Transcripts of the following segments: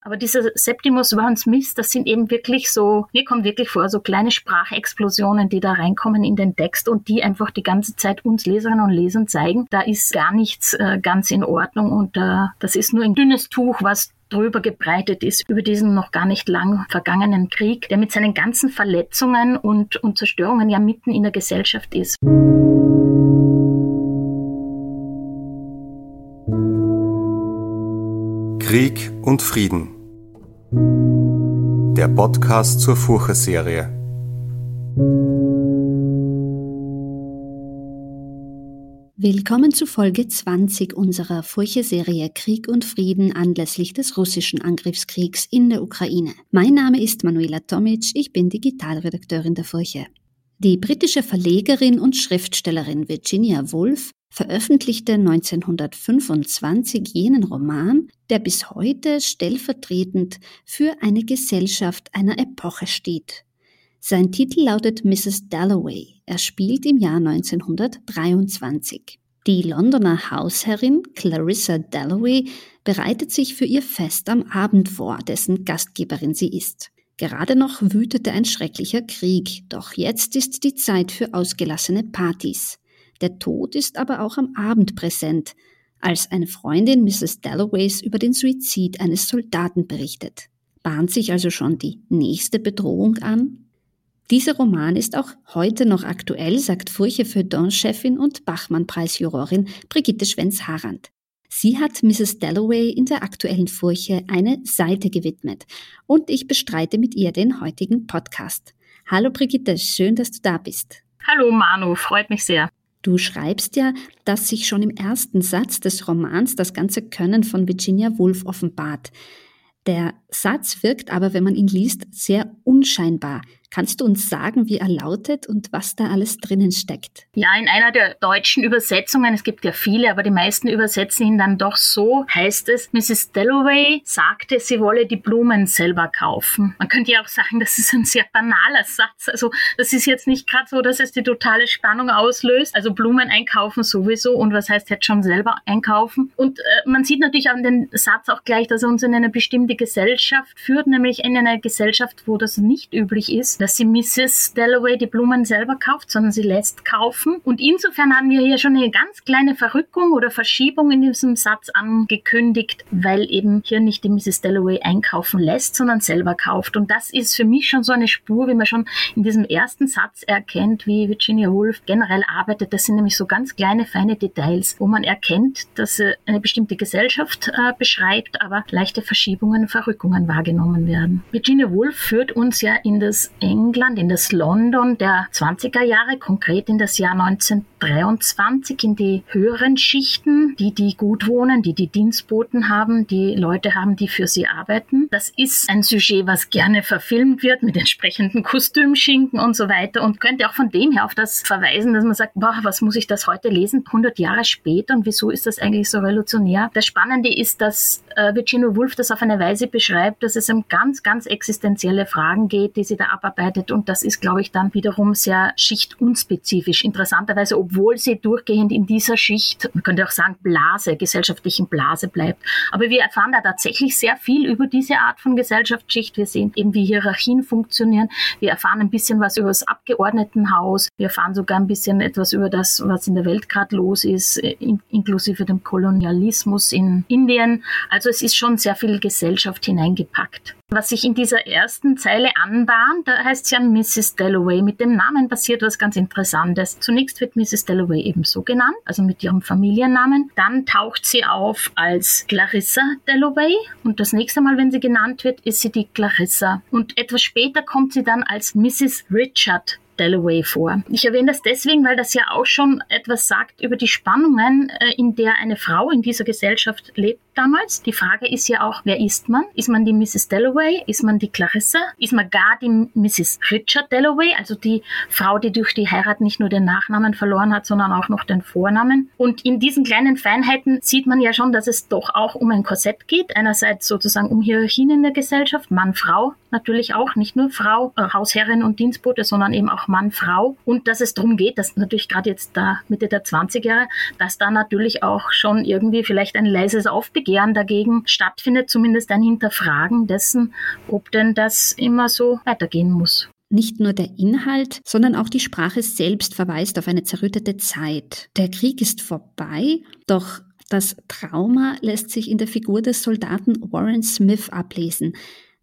Aber dieser Septimus Warren Smith, das sind eben wirklich so, mir kommt wirklich vor, so kleine Sprachexplosionen, die da reinkommen in den Text und die einfach die ganze Zeit uns Leserinnen und Lesern zeigen, da ist gar nichts äh, ganz in Ordnung und äh, das ist nur ein dünnes Tuch, was drüber gebreitet ist über diesen noch gar nicht lang vergangenen Krieg, der mit seinen ganzen Verletzungen und, und Zerstörungen ja mitten in der Gesellschaft ist. Krieg und Frieden. Der Podcast zur Furche-Serie. Willkommen zu Folge 20 unserer Furche-Serie Krieg und Frieden anlässlich des russischen Angriffskriegs in der Ukraine. Mein Name ist Manuela Tomic, ich bin Digitalredakteurin der Furche. Die britische Verlegerin und Schriftstellerin Virginia Woolf veröffentlichte 1925 jenen Roman, der bis heute stellvertretend für eine Gesellschaft einer Epoche steht. Sein Titel lautet Mrs. Dalloway. Er spielt im Jahr 1923. Die Londoner Hausherrin Clarissa Dalloway bereitet sich für ihr Fest am Abend vor, dessen Gastgeberin sie ist. Gerade noch wütete ein schrecklicher Krieg, doch jetzt ist die Zeit für ausgelassene Partys. Der Tod ist aber auch am Abend präsent, als eine Freundin Mrs. Dalloways über den Suizid eines Soldaten berichtet. Bahnt sich also schon die nächste Bedrohung an? Dieser Roman ist auch heute noch aktuell, sagt Furche Feuilleton-Chefin und Bachmann-Preisjurorin Brigitte Schwenz-Harand. Sie hat Mrs. Dalloway in der aktuellen Furche eine Seite gewidmet und ich bestreite mit ihr den heutigen Podcast. Hallo Brigitte, schön, dass du da bist. Hallo Manu, freut mich sehr. Du schreibst ja, dass sich schon im ersten Satz des Romans das ganze Können von Virginia Woolf offenbart. Der Satz wirkt aber, wenn man ihn liest, sehr unscheinbar. Kannst du uns sagen, wie er lautet und was da alles drinnen steckt? Ja, in einer der deutschen Übersetzungen, es gibt ja viele, aber die meisten übersetzen ihn dann doch so, heißt es, Mrs. Dalloway sagte, sie wolle die Blumen selber kaufen. Man könnte ja auch sagen, das ist ein sehr banaler Satz. Also das ist jetzt nicht gerade so, dass es die totale Spannung auslöst. Also Blumen einkaufen sowieso und was heißt jetzt schon selber einkaufen? Und äh, man sieht natürlich an den Satz auch gleich, dass er uns in eine bestimmte Gesellschaft führt, nämlich in eine Gesellschaft, wo das nicht üblich ist dass sie Mrs. Dalloway die Blumen selber kauft, sondern sie lässt kaufen. Und insofern haben wir hier schon eine ganz kleine Verrückung oder Verschiebung in diesem Satz angekündigt, weil eben hier nicht die Mrs. Dalloway einkaufen lässt, sondern selber kauft. Und das ist für mich schon so eine Spur, wie man schon in diesem ersten Satz erkennt, wie Virginia Woolf generell arbeitet. Das sind nämlich so ganz kleine, feine Details, wo man erkennt, dass sie eine bestimmte Gesellschaft äh, beschreibt, aber leichte Verschiebungen, Verrückungen wahrgenommen werden. Virginia Woolf führt uns ja in das England, in das London der 20er Jahre, konkret in das Jahr 1923, in die höheren Schichten, die, die gut wohnen, die die Dienstboten haben, die Leute haben, die für sie arbeiten. Das ist ein Sujet, was gerne verfilmt wird mit entsprechenden Kostümschinken und so weiter und könnte auch von dem her auf das verweisen, dass man sagt, boah, was muss ich das heute lesen, 100 Jahre später und wieso ist das eigentlich so revolutionär? Das Spannende ist, dass äh, Virginia Woolf das auf eine Weise beschreibt, dass es um ganz, ganz existenzielle Fragen geht, die sie da abarbeiten arbeitet und das ist, glaube ich, dann wiederum sehr schichtunspezifisch. Interessanterweise, obwohl sie durchgehend in dieser Schicht, man könnte auch sagen Blase, gesellschaftlichen Blase bleibt. Aber wir erfahren da tatsächlich sehr viel über diese Art von Gesellschaftsschicht. Wir sehen eben, wie Hierarchien funktionieren. Wir erfahren ein bisschen was über das Abgeordnetenhaus. Wir erfahren sogar ein bisschen etwas über das, was in der Welt gerade los ist, in, inklusive dem Kolonialismus in Indien. Also es ist schon sehr viel Gesellschaft hineingepackt. Was sich in dieser ersten Zeile anbahnt, da heißt es ja Mrs. Dalloway. Mit dem Namen passiert was ganz Interessantes. Zunächst wird Mrs. Dalloway eben so genannt, also mit ihrem Familiennamen. Dann taucht sie auf als Clarissa Dalloway und das nächste Mal, wenn sie genannt wird, ist sie die Clarissa. Und etwas später kommt sie dann als Mrs. Richard Dalloway vor. Ich erwähne das deswegen, weil das ja auch schon etwas sagt über die Spannungen, äh, in der eine Frau in dieser Gesellschaft lebt damals. Die Frage ist ja auch, wer ist man? Ist man die Mrs. Dalloway? Ist man die Clarissa? Ist man gar die Mrs. Richard Dalloway? Also die Frau, die durch die Heirat nicht nur den Nachnamen verloren hat, sondern auch noch den Vornamen. Und in diesen kleinen Feinheiten sieht man ja schon, dass es doch auch um ein Korsett geht. Einerseits sozusagen um Hierarchien in der Gesellschaft, Mann, Frau natürlich auch, nicht nur Frau, äh, Hausherrin und Dienstbote, sondern eben auch Mann, Frau. Und dass es darum geht, dass natürlich gerade jetzt da Mitte der 20er, dass da natürlich auch schon irgendwie vielleicht ein leises Aufbegehren Aufbegehren dagegen stattfindet, zumindest ein Hinterfragen dessen, ob denn das immer so weitergehen muss. Nicht nur der Inhalt, sondern auch die Sprache selbst verweist auf eine zerrüttete Zeit. Der Krieg ist vorbei, doch das Trauma lässt sich in der Figur des Soldaten Warren Smith ablesen.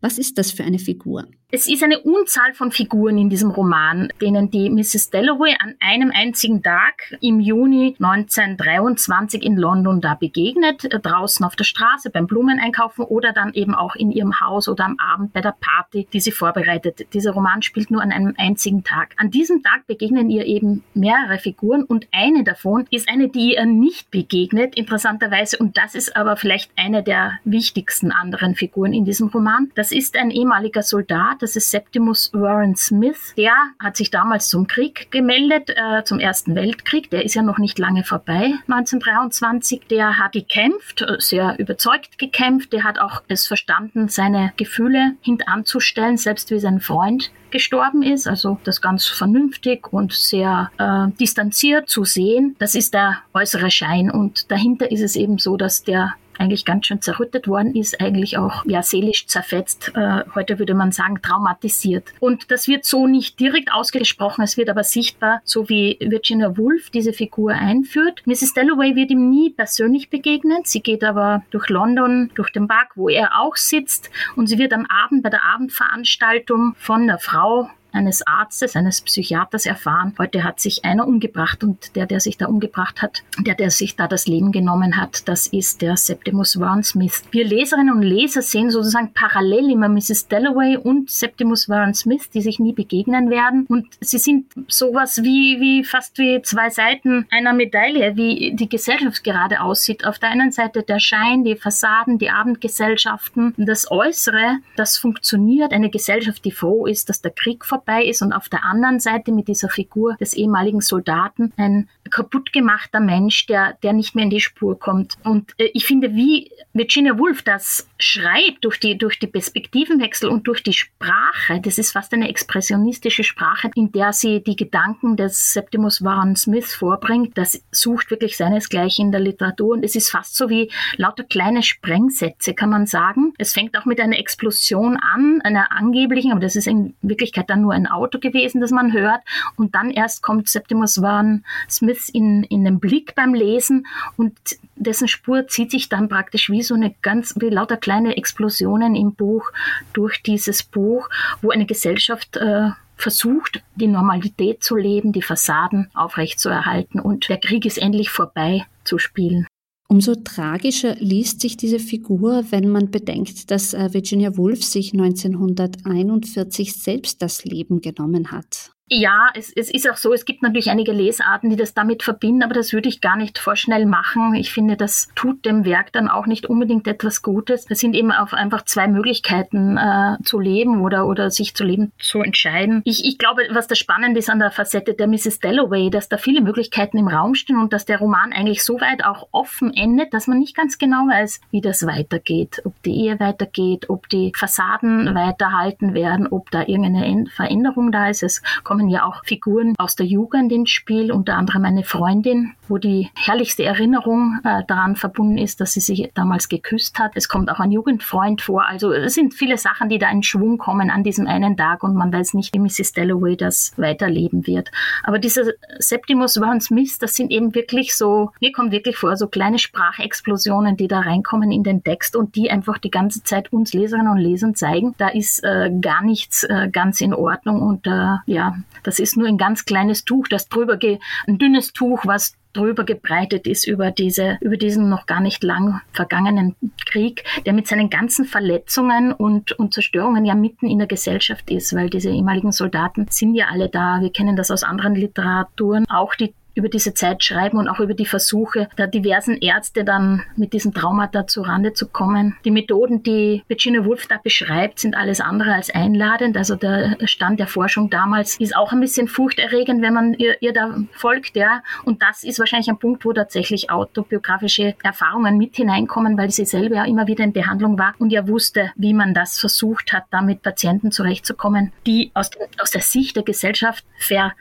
Was ist das für eine Figur? Es ist eine Unzahl von Figuren in diesem Roman, denen die Mrs. Dalloway an einem einzigen Tag im Juni 1923 in London da begegnet, äh, draußen auf der Straße beim Blumeneinkaufen oder dann eben auch in ihrem Haus oder am Abend bei der Party, die sie vorbereitet. Dieser Roman spielt nur an einem einzigen Tag. An diesem Tag begegnen ihr eben mehrere Figuren und eine davon ist eine, die ihr nicht begegnet, interessanterweise, und das ist aber vielleicht eine der wichtigsten anderen Figuren in diesem Roman. Das ist ein ehemaliger Soldat, das ist Septimus Warren Smith. Der hat sich damals zum Krieg gemeldet, äh, zum Ersten Weltkrieg. Der ist ja noch nicht lange vorbei, 1923. Der hat gekämpft, äh, sehr überzeugt gekämpft. Der hat auch es verstanden, seine Gefühle hintanzustellen, selbst wie sein Freund gestorben ist. Also das ganz vernünftig und sehr äh, distanziert zu sehen. Das ist der äußere Schein. Und dahinter ist es eben so, dass der eigentlich ganz schön zerrüttet worden ist, eigentlich auch ja, seelisch zerfetzt, äh, heute würde man sagen traumatisiert. Und das wird so nicht direkt ausgesprochen, es wird aber sichtbar, so wie Virginia Woolf diese Figur einführt. Mrs. Dalloway wird ihm nie persönlich begegnen, sie geht aber durch London, durch den Park, wo er auch sitzt und sie wird am Abend bei der Abendveranstaltung von der Frau eines Arztes, eines Psychiaters erfahren. Heute hat sich einer umgebracht und der, der sich da umgebracht hat, der, der sich da das Leben genommen hat, das ist der Septimus Warren Smith. Wir Leserinnen und Leser sehen sozusagen parallel immer Mrs. Dalloway und Septimus Warren Smith, die sich nie begegnen werden. Und sie sind sowas wie, wie fast wie zwei Seiten einer Medaille, wie die Gesellschaft gerade aussieht. Auf der einen Seite der Schein, die Fassaden, die Abendgesellschaften, das Äußere, das funktioniert, eine Gesellschaft, die froh ist, dass der Krieg vorbei vorbei ist und auf der anderen Seite mit dieser Figur des ehemaligen Soldaten ein kaputtgemachter Mensch, der, der nicht mehr in die Spur kommt. Und äh, ich finde, wie Virginia Woolf das schreibt durch die, durch die Perspektivenwechsel und durch die Sprache, das ist fast eine expressionistische Sprache, in der sie die Gedanken des Septimus Warren Smith vorbringt, das sucht wirklich seinesgleichen in der Literatur und es ist fast so wie lauter kleine Sprengsätze, kann man sagen. Es fängt auch mit einer Explosion an, einer angeblichen, aber das ist in Wirklichkeit dann nur ein Auto gewesen, das man hört und dann erst kommt Septimus Warren Smith in, in den Blick beim Lesen und dessen Spur zieht sich dann praktisch wie so eine ganz, wie lauter kleine Explosionen im Buch durch dieses Buch, wo eine Gesellschaft äh, versucht, die Normalität zu leben, die Fassaden aufrechtzuerhalten und der Krieg ist endlich vorbei zu spielen. Umso tragischer liest sich diese Figur, wenn man bedenkt, dass äh, Virginia Woolf sich 1941 selbst das Leben genommen hat. Ja, es, es ist auch so, es gibt natürlich einige Lesarten, die das damit verbinden, aber das würde ich gar nicht vorschnell machen. Ich finde, das tut dem Werk dann auch nicht unbedingt etwas Gutes. Es sind eben auch einfach zwei Möglichkeiten äh, zu leben oder, oder sich zu leben zu entscheiden. Ich, ich glaube, was das Spannende ist an der Facette der Mrs. Dalloway, dass da viele Möglichkeiten im Raum stehen und dass der Roman eigentlich so weit auch offen endet, dass man nicht ganz genau weiß, wie das weitergeht. Ob die Ehe weitergeht, ob die Fassaden weiterhalten werden, ob da irgendeine Veränderung da ist. Es kommen ja auch Figuren aus der Jugend ins Spiel, unter anderem eine Freundin, wo die herrlichste Erinnerung äh, daran verbunden ist, dass sie sich damals geküsst hat. Es kommt auch ein Jugendfreund vor. Also es sind viele Sachen, die da in Schwung kommen an diesem einen Tag und man weiß nicht, wie Mrs. Dalloway das weiterleben wird. Aber dieser Septimus Warren Smith, das sind eben wirklich so, mir kommt wirklich vor, so kleine Sprachexplosionen, die da reinkommen in den Text und die einfach die ganze Zeit uns Leserinnen und Lesern zeigen, da ist äh, gar nichts äh, ganz in Ordnung und äh, ja, das ist nur ein ganz kleines Tuch, das drüber, ein dünnes Tuch, was drüber gebreitet ist über diese, über diesen noch gar nicht lang vergangenen Krieg, der mit seinen ganzen Verletzungen und, und Zerstörungen ja mitten in der Gesellschaft ist, weil diese ehemaligen Soldaten sind ja alle da. Wir kennen das aus anderen Literaturen. Auch die über diese Zeit schreiben und auch über die Versuche der diversen Ärzte dann mit diesem Traumata zu Rande zu kommen. Die Methoden, die Virginia Woolf da beschreibt, sind alles andere als einladend. Also der Stand der Forschung damals ist auch ein bisschen furchterregend, wenn man ihr, ihr da folgt, ja. Und das ist wahrscheinlich ein Punkt, wo tatsächlich autobiografische Erfahrungen mit hineinkommen, weil sie selber ja immer wieder in Behandlung war und ja wusste, wie man das versucht hat, da mit Patienten zurechtzukommen, die aus, aus der Sicht der Gesellschaft ver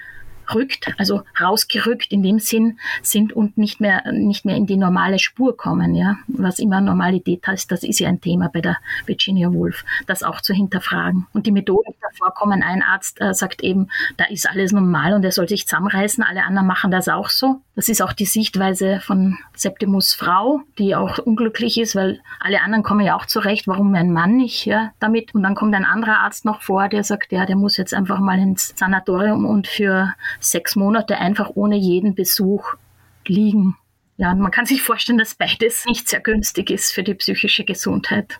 entrückt, also rausgerückt in dem Sinn sind und nicht mehr, nicht mehr in die normale Spur kommen, ja. Was immer Normalität heißt, das ist ja ein Thema bei der Virginia Woolf, das auch zu hinterfragen. Und die Methoden, die da vorkommen, ein Arzt äh, sagt eben, da ist alles normal und er soll sich zusammenreißen, alle anderen machen das auch so. Das ist auch die Sichtweise von Septimus Frau, die auch unglücklich ist, weil alle anderen kommen ja auch zurecht, warum mein Mann nicht ja, damit. Und dann kommt ein anderer Arzt noch vor, der sagt, ja, der muss jetzt einfach mal ins Sanatorium und für sechs Monate einfach ohne jeden Besuch liegen. Ja, man kann sich vorstellen, dass beides nicht sehr günstig ist für die psychische Gesundheit.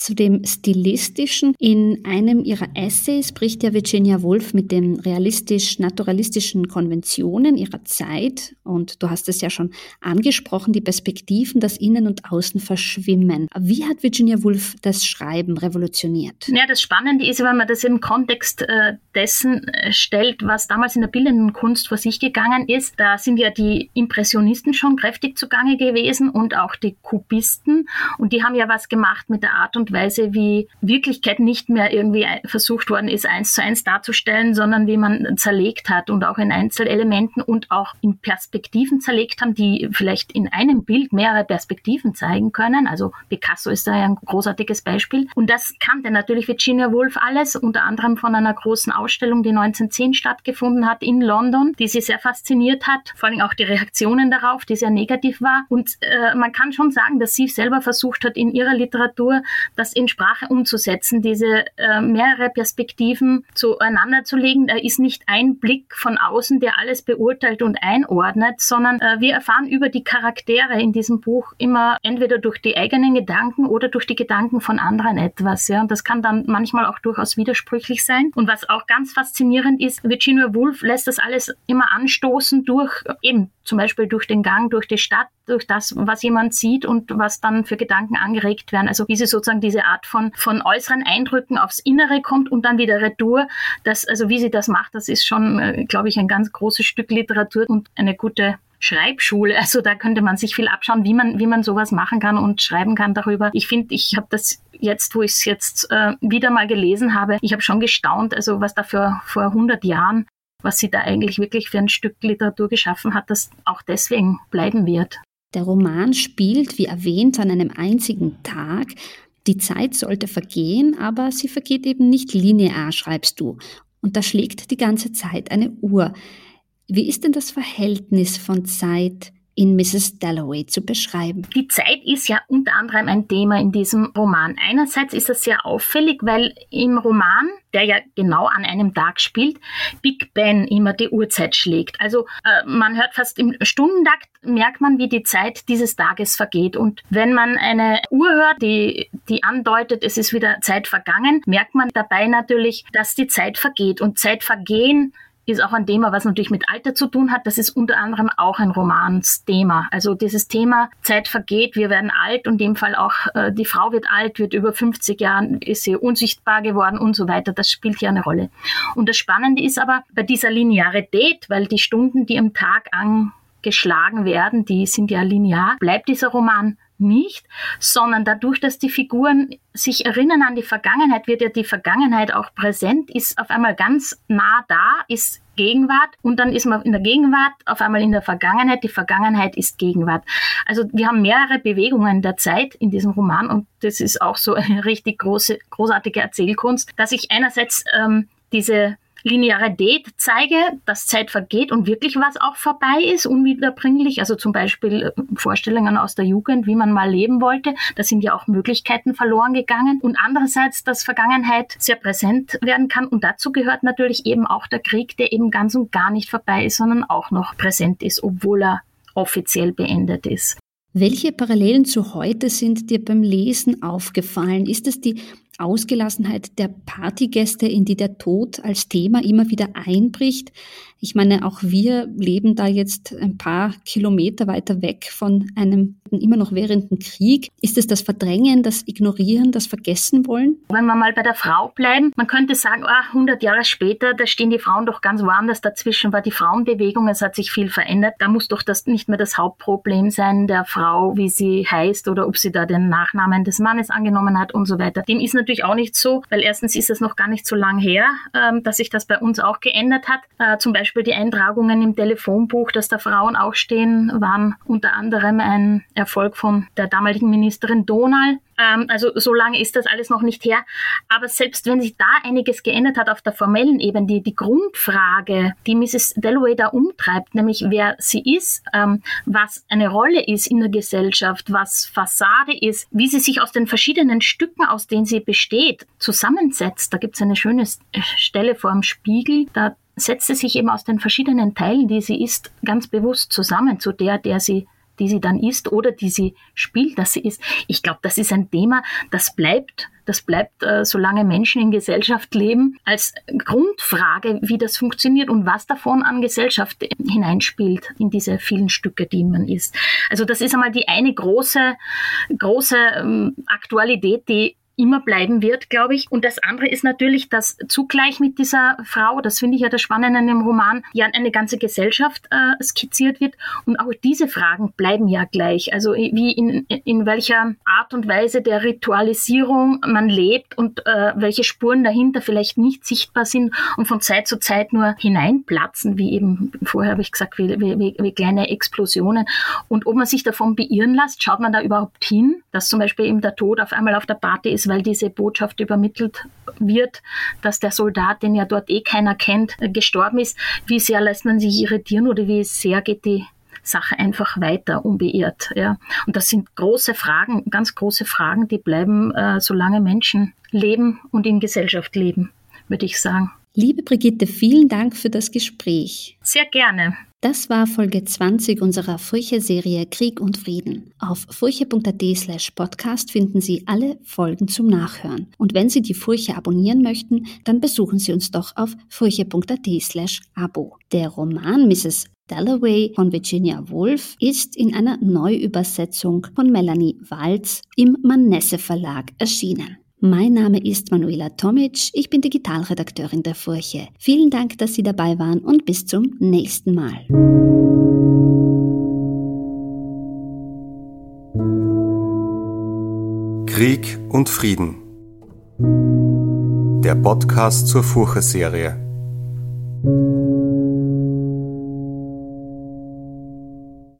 Zu dem Stilistischen. In einem ihrer Essays bricht ja Virginia Woolf mit den realistisch-naturalistischen Konventionen ihrer Zeit, und du hast es ja schon angesprochen, die Perspektiven, das Innen und Außen verschwimmen. Wie hat Virginia Woolf das Schreiben revolutioniert? Ja, das Spannende ist, wenn man das im Kontext äh, dessen äh, stellt, was damals in der bildenden Kunst vor sich gegangen ist. Da sind ja die Impressionisten schon kräftig zugange gewesen und auch die Kubisten. Und die haben ja was gemacht mit der Art und Weise, wie Wirklichkeit nicht mehr irgendwie versucht worden ist, eins zu eins darzustellen, sondern wie man zerlegt hat und auch in Einzelelementen und auch in Perspektiven zerlegt haben, die vielleicht in einem Bild mehrere Perspektiven zeigen können. Also Picasso ist da ja ein großartiges Beispiel. Und das kannte natürlich Virginia Woolf alles, unter anderem von einer großen Ausstellung, die 1910 stattgefunden hat in London, die sie sehr fasziniert hat. Vor allem auch die Reaktionen darauf, die sehr negativ war. Und äh, man kann schon sagen, dass sie selber versucht hat, in ihrer Literatur das in Sprache umzusetzen, diese äh, mehrere Perspektiven zueinander zu legen. Da ist nicht ein Blick von außen, der alles beurteilt und einordnet, sondern äh, wir erfahren über die Charaktere in diesem Buch immer entweder durch die eigenen Gedanken oder durch die Gedanken von anderen etwas. Ja, und das kann dann manchmal auch durchaus widersprüchlich sein. Und was auch ganz faszinierend ist, Virginia Woolf lässt das alles immer anstoßen durch eben zum Beispiel durch den Gang durch die Stadt, durch das, was jemand sieht und was dann für Gedanken angeregt werden. Also wie sie sozusagen diese Art von, von äußeren Eindrücken aufs Innere kommt und dann wieder retour. Das, also wie sie das macht, das ist schon, äh, glaube ich, ein ganz großes Stück Literatur und eine gute Schreibschule. Also da könnte man sich viel abschauen, wie man, wie man sowas machen kann und schreiben kann darüber. Ich finde, ich habe das jetzt, wo ich es jetzt äh, wieder mal gelesen habe, ich habe schon gestaunt, also was da für vor 100 Jahren was sie da eigentlich wirklich für ein Stück Literatur geschaffen hat, das auch deswegen bleiben wird. Der Roman spielt, wie erwähnt, an einem einzigen Tag. Die Zeit sollte vergehen, aber sie vergeht eben nicht linear, schreibst du. Und da schlägt die ganze Zeit eine Uhr. Wie ist denn das Verhältnis von Zeit in Mrs. Dalloway zu beschreiben. Die Zeit ist ja unter anderem ein Thema in diesem Roman. Einerseits ist es sehr auffällig, weil im Roman, der ja genau an einem Tag spielt, Big Ben immer die Uhrzeit schlägt. Also äh, man hört fast im Stundentakt, merkt man, wie die Zeit dieses Tages vergeht. Und wenn man eine Uhr hört, die, die andeutet, es ist wieder Zeit vergangen, merkt man dabei natürlich, dass die Zeit vergeht. Und Zeit vergehen ist auch ein Thema, was natürlich mit Alter zu tun hat. Das ist unter anderem auch ein Romansthema. Also dieses Thema Zeit vergeht, wir werden alt und in dem Fall auch äh, die Frau wird alt, wird über 50 Jahren, ist sie unsichtbar geworden und so weiter. Das spielt ja eine Rolle. Und das Spannende ist aber bei dieser Linearität, weil die Stunden, die im Tag angeschlagen werden, die sind ja linear, bleibt dieser Roman nicht, sondern dadurch, dass die Figuren sich erinnern an die Vergangenheit, wird ja die Vergangenheit auch präsent, ist auf einmal ganz nah da, ist Gegenwart und dann ist man in der Gegenwart auf einmal in der Vergangenheit, die Vergangenheit ist Gegenwart. Also wir haben mehrere Bewegungen der Zeit in diesem Roman und das ist auch so eine richtig große, großartige Erzählkunst, dass ich einerseits ähm, diese Linearität zeige, dass Zeit vergeht und wirklich was auch vorbei ist, unwiederbringlich. Also zum Beispiel äh, Vorstellungen aus der Jugend, wie man mal leben wollte. Da sind ja auch Möglichkeiten verloren gegangen. Und andererseits, dass Vergangenheit sehr präsent werden kann. Und dazu gehört natürlich eben auch der Krieg, der eben ganz und gar nicht vorbei ist, sondern auch noch präsent ist, obwohl er offiziell beendet ist. Welche Parallelen zu heute sind dir beim Lesen aufgefallen? Ist es die Ausgelassenheit der Partygäste, in die der Tod als Thema immer wieder einbricht. Ich meine, auch wir leben da jetzt ein paar Kilometer weiter weg von einem immer noch währenden Krieg. Ist es das Verdrängen, das Ignorieren, das Vergessen wollen? Wenn wir mal bei der Frau bleiben, man könnte sagen, ah, 100 Jahre später, da stehen die Frauen doch ganz woanders. Dazwischen war die Frauenbewegung, es hat sich viel verändert. Da muss doch das nicht mehr das Hauptproblem sein der Frau, wie sie heißt oder ob sie da den Nachnamen des Mannes angenommen hat und so weiter. Dem ist natürlich auch nicht so, weil erstens ist es noch gar nicht so lang her, ähm, dass sich das bei uns auch geändert hat. Äh, zum Beispiel Beispiel die Eintragungen im Telefonbuch, dass da Frauen auch stehen, waren unter anderem ein Erfolg von der damaligen Ministerin Donal. Ähm, also so lange ist das alles noch nicht her. Aber selbst wenn sich da einiges geändert hat auf der formellen Ebene, die, die Grundfrage, die Mrs. Dalloway da umtreibt, nämlich wer sie ist, ähm, was eine Rolle ist in der Gesellschaft, was Fassade ist, wie sie sich aus den verschiedenen Stücken, aus denen sie besteht, zusammensetzt. Da gibt es eine schöne Stelle vor dem Spiegel, da setzt sie sich eben aus den verschiedenen Teilen, die sie ist, ganz bewusst zusammen zu der, der sie die sie dann ist oder die sie spielt, dass sie ist. Ich glaube, das ist ein Thema, das bleibt, das bleibt, äh, solange Menschen in Gesellschaft leben, als Grundfrage, wie das funktioniert und was davon an Gesellschaft hineinspielt in diese vielen Stücke, die man ist. Also das ist einmal die eine große, große ähm, Aktualität, die immer bleiben wird, glaube ich. Und das andere ist natürlich, dass zugleich mit dieser Frau, das finde ich ja das Spannende in dem Roman, ja eine ganze Gesellschaft äh, skizziert wird. Und auch diese Fragen bleiben ja gleich. Also wie in, in welcher Art und Weise der Ritualisierung man lebt und äh, welche Spuren dahinter vielleicht nicht sichtbar sind und von Zeit zu Zeit nur hineinplatzen, wie eben vorher habe ich gesagt, wie, wie, wie kleine Explosionen. Und ob man sich davon beirren lässt, schaut man da überhaupt hin, dass zum Beispiel eben der Tod auf einmal auf der Party ist, weil diese Botschaft übermittelt wird, dass der Soldat, den ja dort eh keiner kennt, gestorben ist. Wie sehr lässt man sich irritieren oder wie sehr geht die Sache einfach weiter unbeirrt. Ja. Und das sind große Fragen, ganz große Fragen, die bleiben, äh, solange Menschen leben und in Gesellschaft leben, würde ich sagen. Liebe Brigitte, vielen Dank für das Gespräch. Sehr gerne. Das war Folge 20 unserer Furche-Serie Krieg und Frieden. Auf furche.at slash podcast finden Sie alle Folgen zum Nachhören. Und wenn Sie die Furche abonnieren möchten, dann besuchen Sie uns doch auf furche.at slash abo. Der Roman Mrs. Dalloway von Virginia Woolf ist in einer Neuübersetzung von Melanie Walz im Manesse Verlag erschienen. Mein Name ist Manuela Tomic, ich bin Digitalredakteurin der Furche. Vielen Dank, dass Sie dabei waren und bis zum nächsten Mal. Krieg und Frieden. Der Podcast zur Furche-Serie.